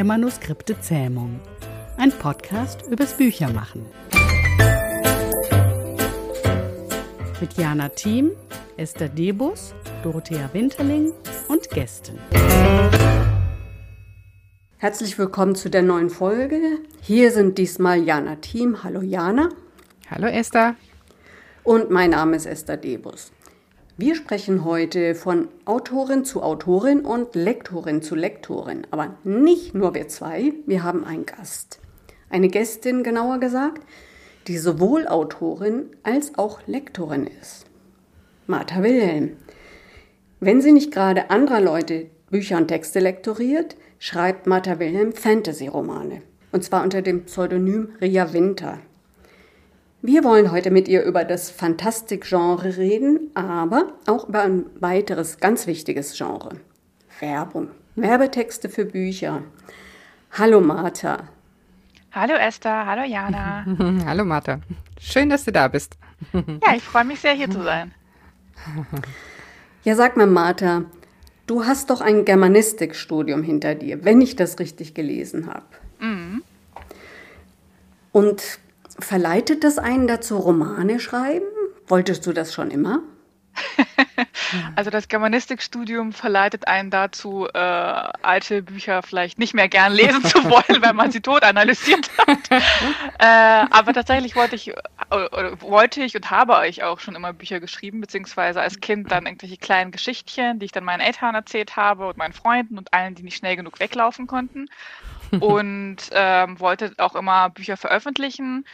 der Manuskripte Zähmung. Ein Podcast übers Büchermachen. Mit Jana Thiem, Esther Debus, Dorothea Winterling und Gästen. Herzlich willkommen zu der neuen Folge. Hier sind diesmal Jana Thiem. Hallo Jana. Hallo Esther. Und mein Name ist Esther Debus. Wir sprechen heute von Autorin zu Autorin und Lektorin zu Lektorin. Aber nicht nur wir zwei, wir haben einen Gast. Eine Gästin genauer gesagt, die sowohl Autorin als auch Lektorin ist. Martha Wilhelm. Wenn sie nicht gerade anderer Leute Bücher und Texte lektoriert, schreibt Martha Wilhelm Fantasy-Romane. Und zwar unter dem Pseudonym Ria Winter. Wir wollen heute mit ihr über das Fantastik-Genre reden, aber auch über ein weiteres ganz wichtiges Genre. Werbung. Werbetexte für Bücher. Hallo Martha. Hallo Esther, hallo Jana. hallo Martha. Schön, dass du da bist. ja, ich freue mich sehr, hier zu sein. Ja, sag mal, Martha, du hast doch ein Germanistikstudium hinter dir, wenn ich das richtig gelesen habe. Mhm. Und Verleitet das einen dazu, Romane schreiben? Wolltest du das schon immer? also das Germanistikstudium verleitet einen dazu, äh, alte Bücher vielleicht nicht mehr gern lesen zu wollen, weil man sie tot analysiert hat. äh, aber tatsächlich wollte ich, äh, wollte ich und habe ich auch schon immer Bücher geschrieben, beziehungsweise als Kind dann irgendwelche kleinen Geschichtchen, die ich dann meinen Eltern erzählt habe und meinen Freunden und allen, die nicht schnell genug weglaufen konnten. und ähm, wollte auch immer Bücher veröffentlichen.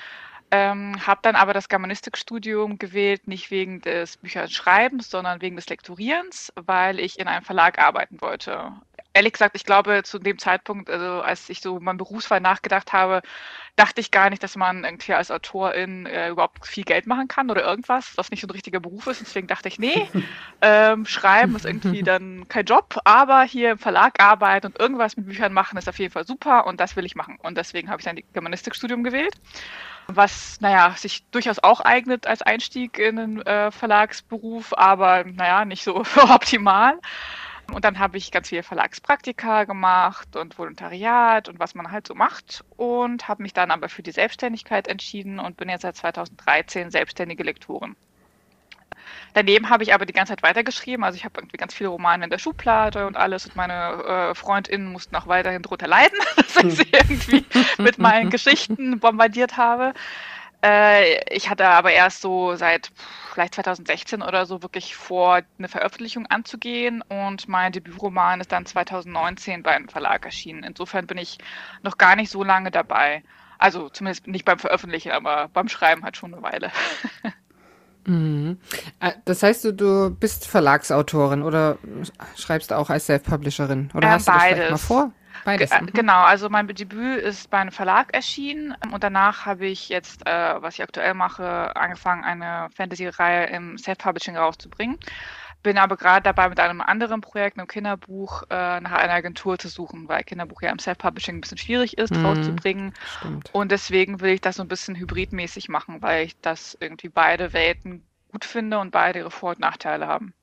Ähm, habe dann aber das Germanistikstudium gewählt, nicht wegen des Bücherschreibens, sondern wegen des Lektorierens, weil ich in einem Verlag arbeiten wollte. Ehrlich gesagt, ich glaube, zu dem Zeitpunkt, also als ich so meinem Berufswahl nachgedacht habe, dachte ich gar nicht, dass man irgendwie als Autorin äh, überhaupt viel Geld machen kann oder irgendwas, was nicht so ein richtiger Beruf ist. Deswegen dachte ich, nee, ähm, schreiben ist irgendwie dann kein Job, aber hier im Verlag arbeiten und irgendwas mit Büchern machen ist auf jeden Fall super und das will ich machen. Und deswegen habe ich dann die Germanistikstudium gewählt was, naja, sich durchaus auch eignet als Einstieg in einen äh, Verlagsberuf, aber naja, nicht so optimal. Und dann habe ich ganz viele Verlagspraktika gemacht und Volontariat und was man halt so macht und habe mich dann aber für die Selbstständigkeit entschieden und bin jetzt seit 2013 selbstständige Lektorin. Daneben habe ich aber die ganze Zeit weitergeschrieben. Also ich habe irgendwie ganz viele Romane in der Schublade und alles. Und meine äh, FreundInnen mussten auch weiterhin drunter leiden, dass ich sie irgendwie mit meinen Geschichten bombardiert habe. Äh, ich hatte aber erst so seit vielleicht 2016 oder so wirklich vor, eine Veröffentlichung anzugehen. Und mein Debütroman ist dann 2019 bei einem Verlag erschienen. Insofern bin ich noch gar nicht so lange dabei. Also zumindest nicht beim Veröffentlichen, aber beim Schreiben halt schon eine Weile. Mhm. Äh, das heißt, du, du bist Verlagsautorin oder schreibst auch als Self-Publisherin? Oder äh, hast du beides. das vielleicht mal vor? Beides. G mhm. Genau, also mein Debüt ist bei einem Verlag erschienen und danach habe ich jetzt, äh, was ich aktuell mache, angefangen, eine Fantasy-Reihe im Self-Publishing rauszubringen. Bin aber gerade dabei, mit einem anderen Projekt, einem Kinderbuch, äh, nach einer Agentur zu suchen, weil Kinderbuch ja im Self-Publishing ein bisschen schwierig ist, mhm, rauszubringen. Stimmt. Und deswegen will ich das so ein bisschen hybridmäßig machen, weil ich das irgendwie beide Welten gut finde und beide ihre Vor- und Nachteile haben.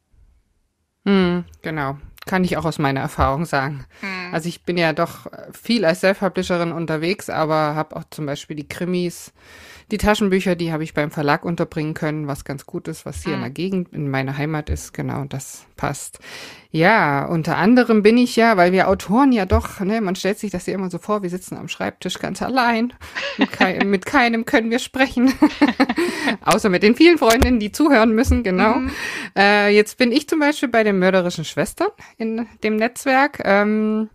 Mhm, genau. Kann ich auch aus meiner Erfahrung sagen. Mhm. Also ich bin ja doch viel als Self-Publisherin unterwegs, aber habe auch zum Beispiel die Krimis die Taschenbücher, die habe ich beim Verlag unterbringen können, was ganz gut ist, was hier mhm. in der Gegend, in meiner Heimat ist. Genau, das passt. Ja, unter anderem bin ich ja, weil wir Autoren ja doch, ne, man stellt sich das ja immer so vor, wir sitzen am Schreibtisch ganz allein. Mit, kein, mit keinem können wir sprechen. Außer mit den vielen Freundinnen, die zuhören müssen, genau. Mhm. Äh, jetzt bin ich zum Beispiel bei den mörderischen Schwestern in dem Netzwerk. Ähm,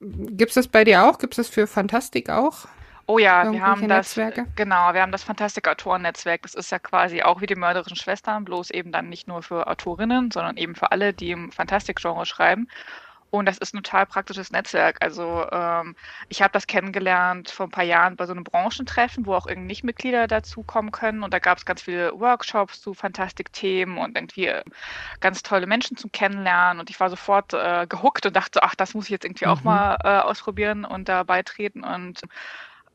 Gibt es das bei dir auch? Gibt es das für Fantastik auch? Oh ja, wir haben das, Netzwerke? genau, wir haben das Fantastik-Autoren-Netzwerk. Das ist ja quasi auch wie die mörderischen Schwestern, bloß eben dann nicht nur für Autorinnen, sondern eben für alle, die im Fantastik-Genre schreiben. Und das ist ein total praktisches Netzwerk. Also ähm, ich habe das kennengelernt vor ein paar Jahren bei so einem Branchentreffen, wo auch irgendwie Nichtmitglieder dazukommen können. Und da gab es ganz viele Workshops zu Fantastik-Themen und irgendwie äh, ganz tolle Menschen zum Kennenlernen. Und ich war sofort äh, gehuckt und dachte, ach, das muss ich jetzt irgendwie mhm. auch mal äh, ausprobieren und da beitreten. Und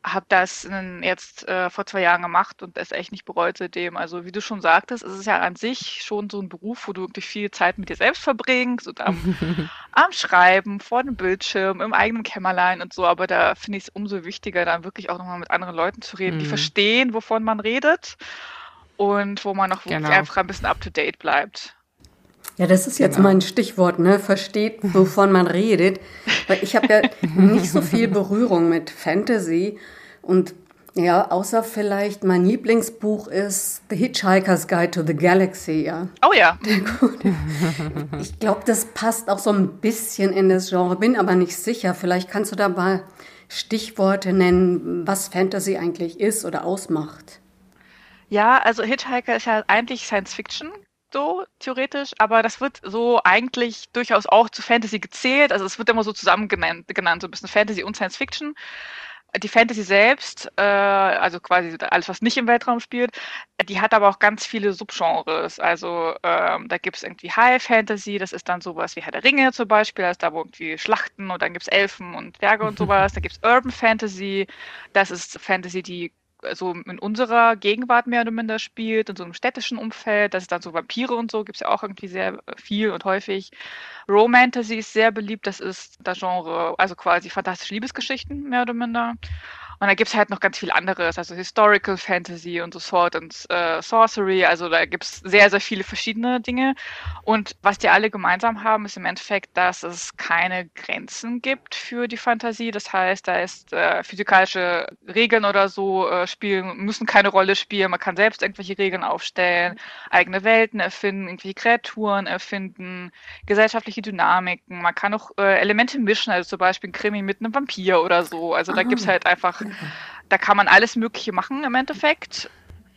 habe das jetzt äh, vor zwei Jahren gemacht und es echt nicht bereut seitdem. Also wie du schon sagtest, es ist ja an sich schon so ein Beruf, wo du wirklich viel Zeit mit dir selbst verbringst und am, am Schreiben, vor dem Bildschirm, im eigenen Kämmerlein und so. Aber da finde ich es umso wichtiger, dann wirklich auch nochmal mit anderen Leuten zu reden, mhm. die verstehen, wovon man redet und wo man noch wirklich genau. einfach ein bisschen up-to-date bleibt. Ja, das ist jetzt genau. mein Stichwort, ne? Versteht, wovon man redet. Weil ich habe ja nicht so viel Berührung mit Fantasy und ja, außer vielleicht mein Lieblingsbuch ist The Hitchhiker's Guide to the Galaxy, ja. Oh ja. Ich glaube, das passt auch so ein bisschen in das Genre, bin aber nicht sicher. Vielleicht kannst du da mal Stichworte nennen, was Fantasy eigentlich ist oder ausmacht. Ja, also Hitchhiker ist ja eigentlich Science Fiction, so theoretisch, aber das wird so eigentlich durchaus auch zu Fantasy gezählt. Also es wird immer so zusammen genannt, genannt so ein bisschen Fantasy und Science Fiction. Die Fantasy selbst, äh, also quasi alles, was nicht im Weltraum spielt, die hat aber auch ganz viele Subgenres. Also ähm, da gibt es irgendwie High Fantasy, das ist dann sowas wie Herr der Ringe zum Beispiel, da ist da wo irgendwie Schlachten und dann gibt es Elfen und Berge und sowas. Da gibt es Urban Fantasy, das ist Fantasy, die so in unserer Gegenwart mehr oder minder spielt, in so einem städtischen Umfeld. Das ist dann so Vampire und so, gibt es ja auch irgendwie sehr viel und häufig. Romantasy ist sehr beliebt, das ist das Genre, also quasi fantastische Liebesgeschichten, mehr oder minder. Und da gibt es halt noch ganz viel anderes, also Historical Fantasy und so Sword and äh, Sorcery. Also da gibt es sehr, sehr viele verschiedene Dinge. Und was die alle gemeinsam haben, ist im Endeffekt, dass es keine Grenzen gibt für die Fantasie. Das heißt, da ist äh, physikalische Regeln oder so äh, spielen, müssen keine Rolle spielen. Man kann selbst irgendwelche Regeln aufstellen, eigene Welten erfinden, irgendwelche Kreaturen erfinden, gesellschaftliche Dynamiken. Man kann auch äh, Elemente mischen, also zum Beispiel ein Krimi mit einem Vampir oder so. Also da gibt es halt einfach da kann man alles Mögliche machen im Endeffekt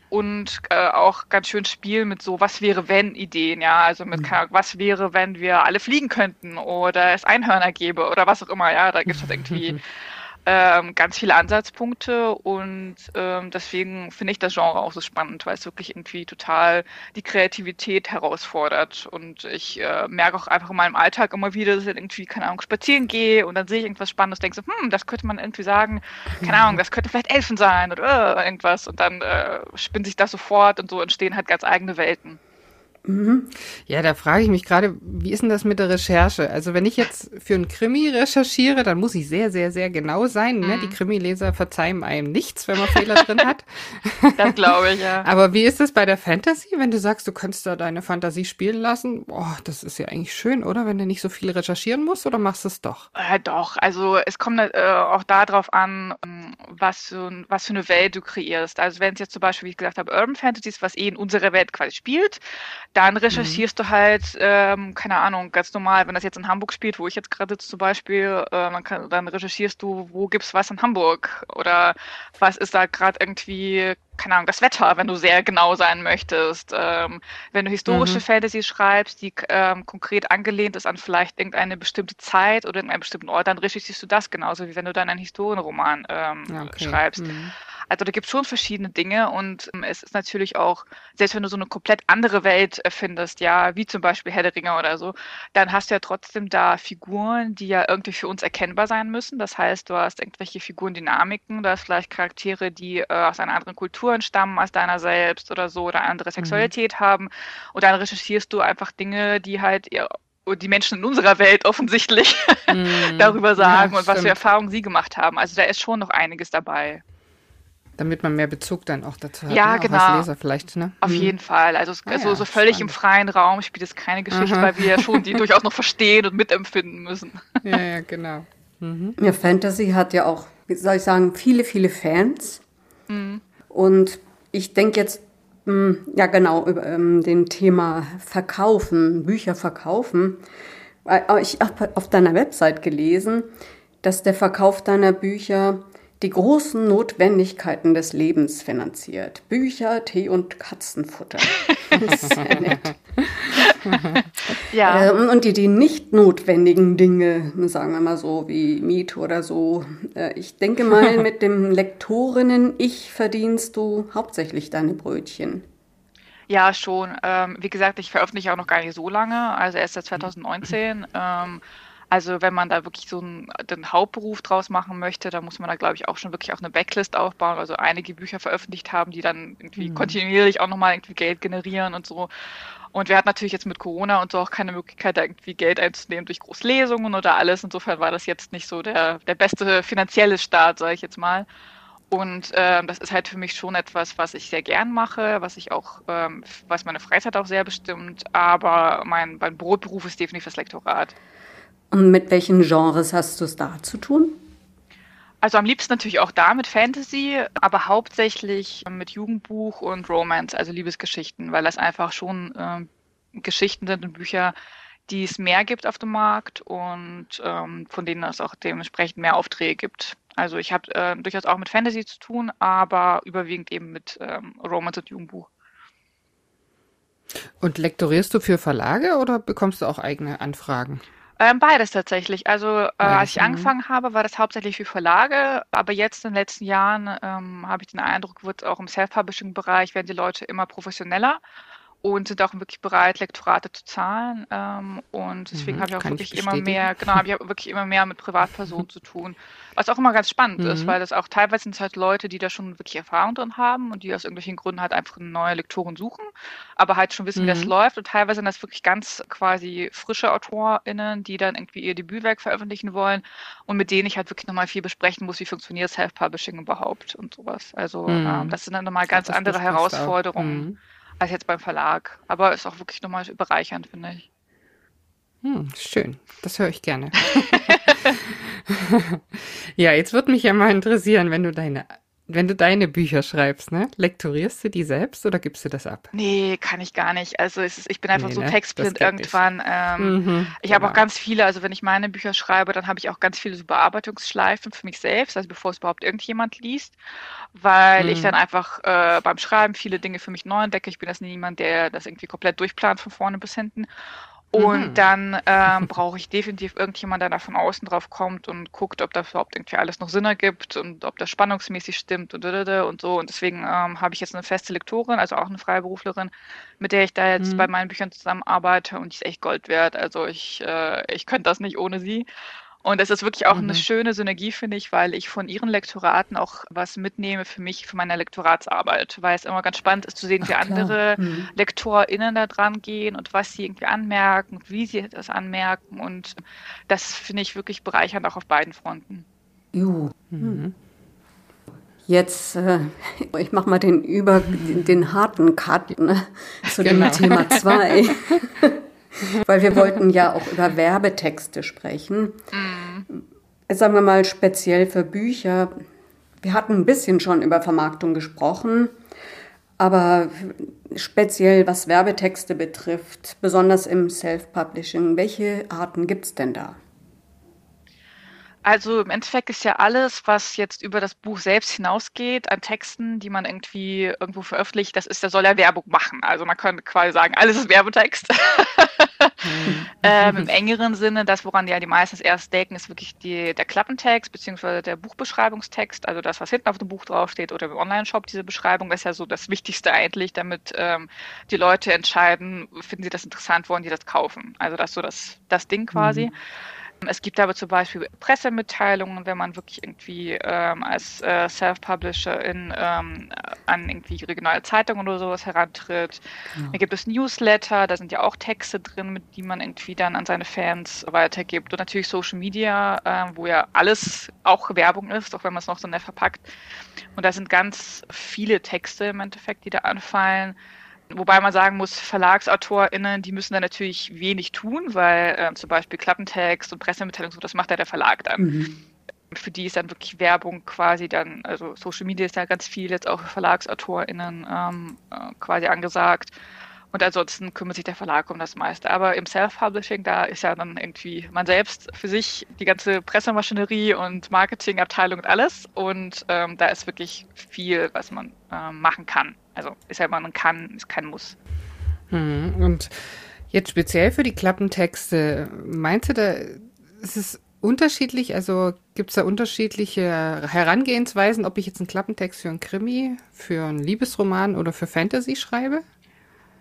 und äh, auch ganz schön spielen mit so was wäre wenn Ideen, ja, also mit mhm. was wäre wenn wir alle fliegen könnten oder es Einhörner gäbe oder was auch immer, ja, da gibt es halt irgendwie ähm, ganz viele Ansatzpunkte und ähm, deswegen finde ich das Genre auch so spannend, weil es wirklich irgendwie total die Kreativität herausfordert. Und ich äh, merke auch einfach in meinem Alltag immer wieder, dass ich irgendwie, keine Ahnung, spazieren gehe und dann sehe ich irgendwas Spannendes, denke so, hm, das könnte man irgendwie sagen, keine Ahnung, das könnte vielleicht Elfen sein oder äh, irgendwas. Und dann äh, spinnt sich das sofort und so entstehen halt ganz eigene Welten. Mhm. Ja, da frage ich mich gerade, wie ist denn das mit der Recherche? Also wenn ich jetzt für einen Krimi recherchiere, dann muss ich sehr, sehr, sehr genau sein. Ne? Die mhm. Krimileser verzeihen einem nichts, wenn man Fehler drin hat. Das glaube ich, ja. Aber wie ist es bei der Fantasy, wenn du sagst, du kannst da deine Fantasie spielen lassen? Boah, das ist ja eigentlich schön, oder? Wenn du nicht so viel recherchieren musst, oder machst du es doch? Äh, doch, also es kommt äh, auch darauf an, ähm, was, so, was für eine Welt du kreierst. Also wenn es jetzt zum Beispiel, wie ich gesagt habe, Urban Fantasy ist, was eh in unserer Welt quasi spielt, dann recherchierst mhm. du halt, ähm, keine Ahnung, ganz normal, wenn das jetzt in Hamburg spielt, wo ich jetzt gerade zum Beispiel, äh, kann, dann recherchierst du, wo gibt's was in Hamburg oder was ist da gerade irgendwie, keine Ahnung, das Wetter, wenn du sehr genau sein möchtest. Ähm, wenn du historische mhm. Fantasy schreibst, die ähm, konkret angelehnt ist an vielleicht irgendeine bestimmte Zeit oder irgendeinen bestimmten Ort, dann recherchierst du das genauso, wie wenn du dann einen Historienroman ähm, okay. schreibst. Mhm. Also da gibt es schon verschiedene Dinge und ähm, es ist natürlich auch, selbst wenn du so eine komplett andere Welt erfindest, ja, wie zum Beispiel Herr der Ringe oder so, dann hast du ja trotzdem da Figuren, die ja irgendwie für uns erkennbar sein müssen. Das heißt, du hast irgendwelche Figurendynamiken, du hast vielleicht Charaktere, die äh, aus einer anderen Kultur entstammen als deiner selbst oder so oder andere mhm. Sexualität mhm. haben. Und dann recherchierst du einfach Dinge, die halt die Menschen in unserer Welt offensichtlich mm, darüber sagen ja, und was für Erfahrungen sie gemacht haben. Also da ist schon noch einiges dabei. Damit man mehr Bezug dann auch dazu hat. Ja, ne? genau. Als Leser vielleicht, ne? Auf mhm. jeden Fall. Also, ah, also ja, so völlig spannend. im freien Raum spielt es keine Geschichte, Aha. weil wir ja schon die durchaus noch verstehen und mitempfinden müssen. Ja, ja, genau. Mhm. Ja, Fantasy hat ja auch, wie soll ich sagen, viele, viele Fans. Mhm. Und ich denke jetzt, mh, hm, ja genau, über ähm, den Thema Verkaufen, Bücher verkaufen. Ich habe auf deiner Website gelesen, dass der Verkauf deiner Bücher die großen Notwendigkeiten des Lebens finanziert. Bücher, Tee und Katzenfutter. Das ist sehr nett. ja. Ähm, und die, die nicht notwendigen Dinge, sagen wir mal so, wie Miete oder so. Äh, ich denke mal, mit dem Lektorinnen-Ich verdienst du hauptsächlich deine Brötchen. Ja, schon. Ähm, wie gesagt, ich veröffentliche auch noch gar nicht so lange, also erst seit 2019. Ähm, Also wenn man da wirklich so einen, den Hauptberuf draus machen möchte, dann muss man da, glaube ich, auch schon wirklich auch eine Backlist aufbauen, also einige Bücher veröffentlicht haben, die dann irgendwie mhm. kontinuierlich auch nochmal irgendwie Geld generieren und so. Und wir hatten natürlich jetzt mit Corona und so auch keine Möglichkeit, da irgendwie Geld einzunehmen durch Großlesungen oder alles. Insofern war das jetzt nicht so der, der beste finanzielle Start, sage ich jetzt mal. Und ähm, das ist halt für mich schon etwas, was ich sehr gern mache, was ich auch, ähm, was meine Freizeit auch sehr bestimmt. Aber mein, mein Brotberuf ist definitiv das Lektorat. Und mit welchen Genres hast du es da zu tun? Also am liebsten natürlich auch da mit Fantasy, aber hauptsächlich mit Jugendbuch und Romance, also Liebesgeschichten, weil das einfach schon äh, Geschichten sind und Bücher, die es mehr gibt auf dem Markt und ähm, von denen es auch dementsprechend mehr Aufträge gibt. Also ich habe äh, durchaus auch mit Fantasy zu tun, aber überwiegend eben mit ähm, Romance und Jugendbuch. Und lektorierst du für Verlage oder bekommst du auch eigene Anfragen? Ähm, beides tatsächlich. Also äh, als ich mhm. angefangen habe, war das hauptsächlich für Verlage, aber jetzt in den letzten Jahren ähm, habe ich den Eindruck, wird auch im Self-Publishing-Bereich werden die Leute immer professioneller und sind auch wirklich bereit, Lektorate zu zahlen. Ähm, und deswegen mhm, habe ich auch wirklich ich immer mehr, genau, habe ich wirklich immer mehr mit Privatpersonen zu tun. Was auch immer ganz spannend mhm. ist, weil das auch teilweise sind es halt Leute, die da schon wirklich Erfahrung drin haben und die aus irgendwelchen Gründen halt einfach neue Lektoren suchen, aber halt schon wissen, mhm. wie das mhm. läuft. Und teilweise sind das wirklich ganz quasi frische AutorInnen, die dann irgendwie ihr Debütwerk veröffentlichen wollen und mit denen ich halt wirklich nochmal viel besprechen muss, wie funktioniert Self-Publishing überhaupt und sowas. Also mhm. ähm, das sind dann nochmal ganz andere Herausforderungen als jetzt beim Verlag. Aber ist auch wirklich nochmal bereichernd, finde ich. Hm, schön, das höre ich gerne. ja, jetzt würde mich ja mal interessieren, wenn du deine wenn du deine Bücher schreibst, ne? Lektorierst du die selbst oder gibst du das ab? Nee, kann ich gar nicht. Also ist, ich bin einfach nee, so ne? textblind irgendwann. Ähm, mhm, ich habe genau. auch ganz viele, also wenn ich meine Bücher schreibe, dann habe ich auch ganz viele so Bearbeitungsschleifen für mich selbst, also bevor es überhaupt irgendjemand liest, weil mhm. ich dann einfach äh, beim Schreiben viele Dinge für mich neu entdecke. Ich bin das niemand, der das irgendwie komplett durchplant von vorne bis hinten. Und mhm. dann ähm, brauche ich definitiv irgendjemand, der da von außen drauf kommt und guckt, ob das überhaupt irgendwie alles noch Sinn ergibt und ob das spannungsmäßig stimmt und, und so. Und deswegen ähm, habe ich jetzt eine feste Lektorin, also auch eine Freiberuflerin, mit der ich da jetzt mhm. bei meinen Büchern zusammenarbeite und die ist echt Gold wert. Also ich, äh, ich könnte das nicht ohne sie. Und es ist wirklich auch mhm. eine schöne Synergie, finde ich, weil ich von ihren Lektoraten auch was mitnehme für mich, für meine Lektoratsarbeit, weil es immer ganz spannend ist zu sehen, wie Ach, andere mhm. LektorInnen da dran gehen und was sie irgendwie anmerken, wie sie das anmerken. Und das finde ich wirklich bereichernd auch auf beiden Fronten. Juhu. Mhm. Jetzt, äh, ich mache mal den über den, den harten Cut ne, zu genau. dem Thema 2. weil wir wollten ja auch über Werbetexte sprechen. Mhm. Sagen wir mal speziell für Bücher. Wir hatten ein bisschen schon über Vermarktung gesprochen, aber speziell was Werbetexte betrifft, besonders im Self-Publishing, welche Arten gibt es denn da? Also im Endeffekt ist ja alles, was jetzt über das Buch selbst hinausgeht, an Texten, die man irgendwie irgendwo veröffentlicht, das ist, der soll ja Werbung machen. Also man könnte quasi sagen, alles ist Werbetext. Mhm. ähm, Im engeren Sinne, das, woran ja die meistens erst denken, ist wirklich die, der Klappentext beziehungsweise der Buchbeschreibungstext, also das, was hinten auf dem Buch draufsteht oder im Online-Shop, diese Beschreibung, das ist ja so das Wichtigste eigentlich, damit ähm, die Leute entscheiden, finden sie das interessant, wollen die das kaufen. Also das ist so das, das Ding quasi. Mhm. Es gibt aber zum Beispiel Pressemitteilungen, wenn man wirklich irgendwie ähm, als äh, Self-Publisher in, ähm, an irgendwie regionale Zeitungen oder sowas herantritt. Genau. Dann gibt es Newsletter, da sind ja auch Texte drin, mit die man irgendwie dann an seine Fans weitergibt. Und natürlich Social Media, äh, wo ja alles auch Werbung ist, auch wenn man es noch so nett verpackt. Und da sind ganz viele Texte im Endeffekt, die da anfallen. Wobei man sagen muss, VerlagsautorInnen, die müssen da natürlich wenig tun, weil äh, zum Beispiel Klappentext und Pressemitteilung, so, das macht ja der Verlag dann. Mhm. Für die ist dann wirklich Werbung quasi dann, also Social Media ist ja ganz viel jetzt auch für VerlagsautorInnen ähm, äh, quasi angesagt. Und ansonsten kümmert sich der Verlag um das meiste. Aber im Self-Publishing, da ist ja dann irgendwie man selbst für sich die ganze Pressemaschinerie und Marketingabteilung und alles. Und ähm, da ist wirklich viel, was man ähm, machen kann. Also ist ja immer ein Kann, ist kein Muss. Hm, und jetzt speziell für die Klappentexte, meinst du, da ist es unterschiedlich? Also gibt es da unterschiedliche Herangehensweisen, ob ich jetzt einen Klappentext für einen Krimi, für einen Liebesroman oder für Fantasy schreibe?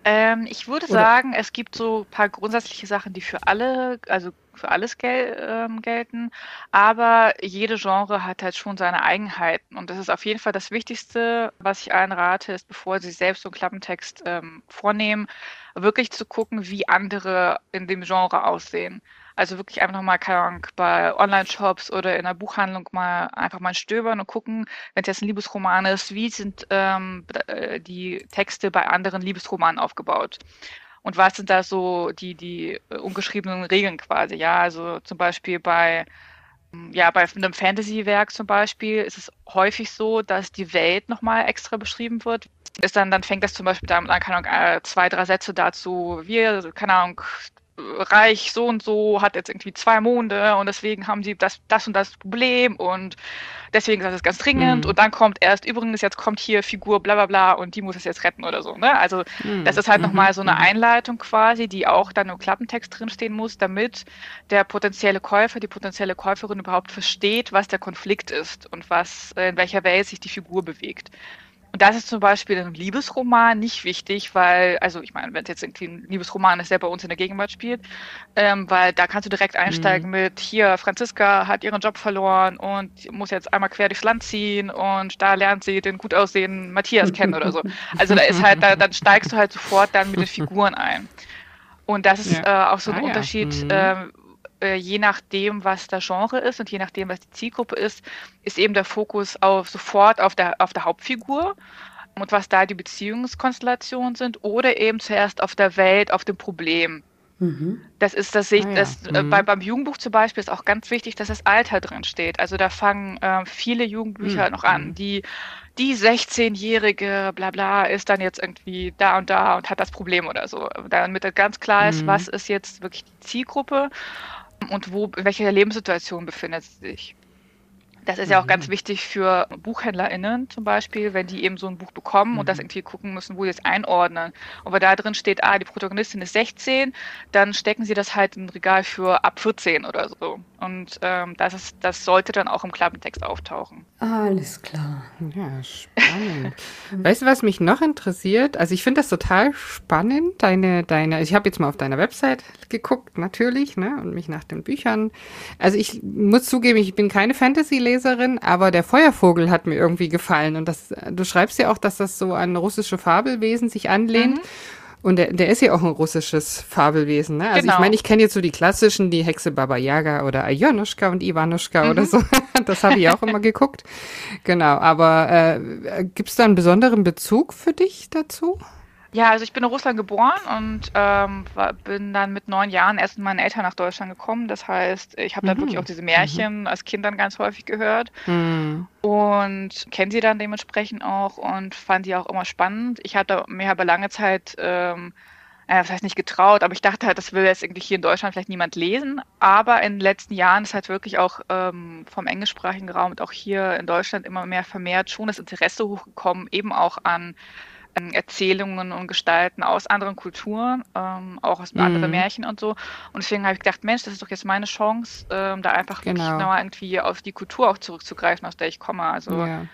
Ähm, ich würde Oder? sagen, es gibt so ein paar grundsätzliche Sachen, die für alle, also für alles gel ähm, gelten. Aber jede Genre hat halt schon seine Eigenheiten. Und das ist auf jeden Fall das Wichtigste, was ich allen rate, ist, bevor sie selbst so einen Klappentext ähm, vornehmen, wirklich zu gucken, wie andere in dem Genre aussehen. Also wirklich einfach nochmal, keine Ahnung, bei Online-Shops oder in der Buchhandlung mal einfach mal stöbern und gucken, wenn es jetzt ein Liebesroman ist, wie sind ähm, äh, die Texte bei anderen Liebesromanen aufgebaut? Und was sind da so die, die äh, ungeschriebenen Regeln quasi? Ja, also zum Beispiel bei ja, bei einem Fantasy-Werk zum Beispiel ist es häufig so, dass die Welt nochmal extra beschrieben wird. Ist dann, dann fängt das zum Beispiel damit an, keine Ahnung, äh, zwei, drei Sätze dazu, wir, keine Ahnung, Reich so und so hat jetzt irgendwie zwei Monde und deswegen haben sie das, das und das Problem und deswegen ist das ganz dringend mhm. und dann kommt erst übrigens, jetzt kommt hier Figur bla bla bla und die muss es jetzt retten oder so. Ne? Also mhm. das ist halt mhm. nochmal so eine mhm. Einleitung quasi, die auch dann im Klappentext drinstehen muss, damit der potenzielle Käufer, die potenzielle Käuferin überhaupt versteht, was der Konflikt ist und was, in welcher Welt sich die Figur bewegt. Und das ist zum Beispiel in einem Liebesroman nicht wichtig, weil, also ich meine, wenn es jetzt irgendwie ein Liebesroman ist, der bei uns in der Gegenwart spielt, ähm, weil da kannst du direkt einsteigen mhm. mit, hier, Franziska hat ihren Job verloren und muss jetzt einmal quer durchs Land ziehen und da lernt sie den gut aussehenden Matthias kennen oder so. Also da ist halt, da, dann steigst du halt sofort dann mit den Figuren ein. Und das ist ja. äh, auch so ein ah, Unterschied, ja. mhm. äh, äh, je nachdem, was das Genre ist und je nachdem, was die Zielgruppe ist, ist eben der Fokus auf sofort auf der, auf der Hauptfigur und was da die Beziehungskonstellationen sind oder eben zuerst auf der Welt, auf dem Problem. Mhm. Das ist das, ich, ah, ja. das äh, mhm. bei, beim Jugendbuch zum Beispiel ist auch ganz wichtig, dass das Alter drin steht. Also da fangen äh, viele Jugendbücher mhm. noch an, die die 16-jährige bla bla ist dann jetzt irgendwie da und da und hat das Problem oder so. Damit ganz klar ist, mhm. was ist jetzt wirklich die Zielgruppe und wo, in welcher Lebenssituation befindet sie sich. Das ist ja auch ganz mhm. wichtig für BuchhändlerInnen zum Beispiel, wenn die eben so ein Buch bekommen mhm. und das mhm. irgendwie gucken müssen, wo sie es einordnen. Und wenn da drin steht, ah, die Protagonistin ist 16, dann stecken sie das halt im Regal für ab 14 oder so. Und ähm, das, ist, das sollte dann auch im Klappentext auftauchen. Alles klar. Ja, spannend. weißt du, was mich noch interessiert? Also ich finde das total spannend, deine, deine, ich habe jetzt mal auf deiner Website geguckt, natürlich, ne, und mich nach den Büchern. Also ich muss zugeben, ich bin keine Fantasy-Leserin, Leserin, aber der Feuervogel hat mir irgendwie gefallen. Und das, du schreibst ja auch, dass das so an russische Fabelwesen sich anlehnt. Mhm. Und der, der ist ja auch ein russisches Fabelwesen, ne? Also genau. ich meine, ich kenne jetzt so die klassischen, die Hexe Baba Yaga oder Ajonuschka und Ivanuschka mhm. oder so. Das habe ich auch immer geguckt. Genau, aber äh, gibt es da einen besonderen Bezug für dich dazu? Ja, also ich bin in Russland geboren und ähm, war, bin dann mit neun Jahren erst mit meinen Eltern nach Deutschland gekommen. Das heißt, ich habe mhm. dann wirklich auch diese Märchen mhm. als Kind dann ganz häufig gehört mhm. und kenne sie dann dementsprechend auch und fand die auch immer spannend. Ich hatte mir aber lange Zeit ähm, äh, das heißt nicht getraut, aber ich dachte halt, das will jetzt irgendwie hier in Deutschland vielleicht niemand lesen. Aber in den letzten Jahren ist halt wirklich auch ähm, vom englischsprachigen Raum und auch hier in Deutschland immer mehr vermehrt schon das Interesse hochgekommen, eben auch an Erzählungen und Gestalten aus anderen Kulturen, ähm, auch aus mhm. anderen Märchen und so. Und deswegen habe ich gedacht, Mensch, das ist doch jetzt meine Chance, ähm, da einfach genau. nochmal irgendwie auf die Kultur auch zurückzugreifen, aus der ich komme. Also ja.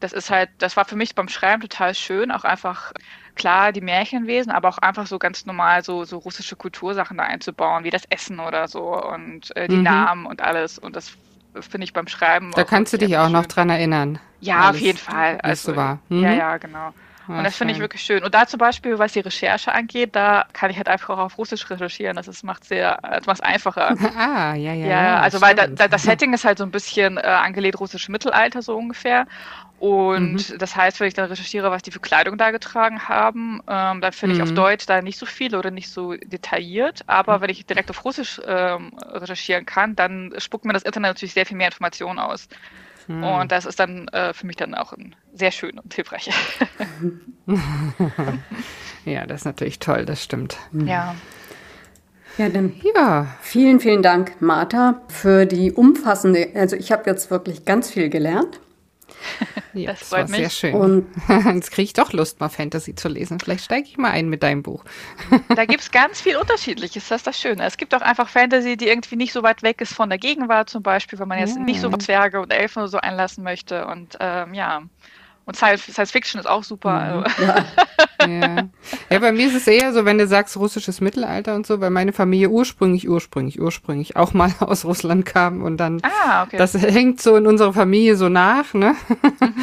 das ist halt, das war für mich beim Schreiben total schön, auch einfach klar die Märchenwesen, aber auch einfach so ganz normal so, so russische Kultursachen da einzubauen, wie das Essen oder so und äh, die mhm. Namen und alles. Und das finde ich beim Schreiben. Da kannst du dich auch schön. noch dran erinnern. Ja, auf jeden Fall. Also, so war. Mhm. Ja, ja, genau. Und das finde ich wirklich schön. Und da zum Beispiel, was die Recherche angeht, da kann ich halt einfach auch auf Russisch recherchieren. Das ist, macht sehr, etwas einfacher. ah, ja, ja. Ja, also weil da, da, das Setting ist halt so ein bisschen äh, angelehnt russische Mittelalter so ungefähr. Und mhm. das heißt, wenn ich dann recherchiere, was die für Kleidung da getragen haben, ähm, dann finde mhm. ich auf mhm. Deutsch da nicht so viel oder nicht so detailliert. Aber mhm. wenn ich direkt auf Russisch ähm, recherchieren kann, dann spuckt mir das Internet natürlich sehr viel mehr Informationen aus. Mhm. Und das ist dann äh, für mich dann auch ein sehr schön und hilfreich. ja, das ist natürlich toll, das stimmt. Ja. Ja, dann ja. vielen, vielen Dank, Martha, für die umfassende, also ich habe jetzt wirklich ganz viel gelernt. Ja, das, das freut mich. Sehr schön. Und jetzt kriege ich doch Lust, mal Fantasy zu lesen. Vielleicht steige ich mal ein mit deinem Buch. Da gibt es ganz viel Unterschiedliches. Das ist das Schöne. Es gibt auch einfach Fantasy, die irgendwie nicht so weit weg ist von der Gegenwart, zum Beispiel, wenn man jetzt ja. nicht so Zwerge und Elfen oder so einlassen möchte. Und ähm, ja. Und Science Fiction ist auch super. Mhm. Ja. ja. ja, bei mir ist es eher so, wenn du sagst russisches Mittelalter und so, weil meine Familie ursprünglich, ursprünglich, ursprünglich auch mal aus Russland kam und dann, ah, okay. das hängt so in unserer Familie so nach, ne? Mhm.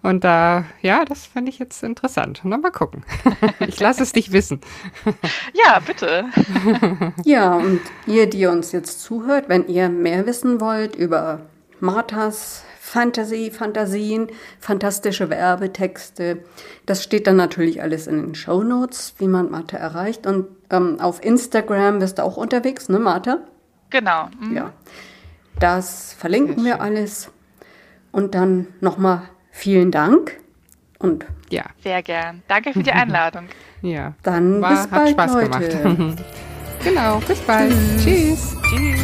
Und da, ja, das fand ich jetzt interessant. Na, mal gucken. Ich lasse es dich wissen. Ja, bitte. Ja, und ihr, die uns jetzt zuhört, wenn ihr mehr wissen wollt über Marthas Fantasy, Fantasien, fantastische Werbetexte. Das steht dann natürlich alles in den Show Notes, wie man Martha erreicht. Und ähm, auf Instagram bist du auch unterwegs, ne, Martha? Genau. Mhm. Ja. Das verlinken wir alles. Und dann nochmal vielen Dank. Und ja. Sehr gern. Danke für die Einladung. ja. Dann War, bis bald, hat Spaß Leute. gemacht. genau, bis bald. Tschüss. Tschüss.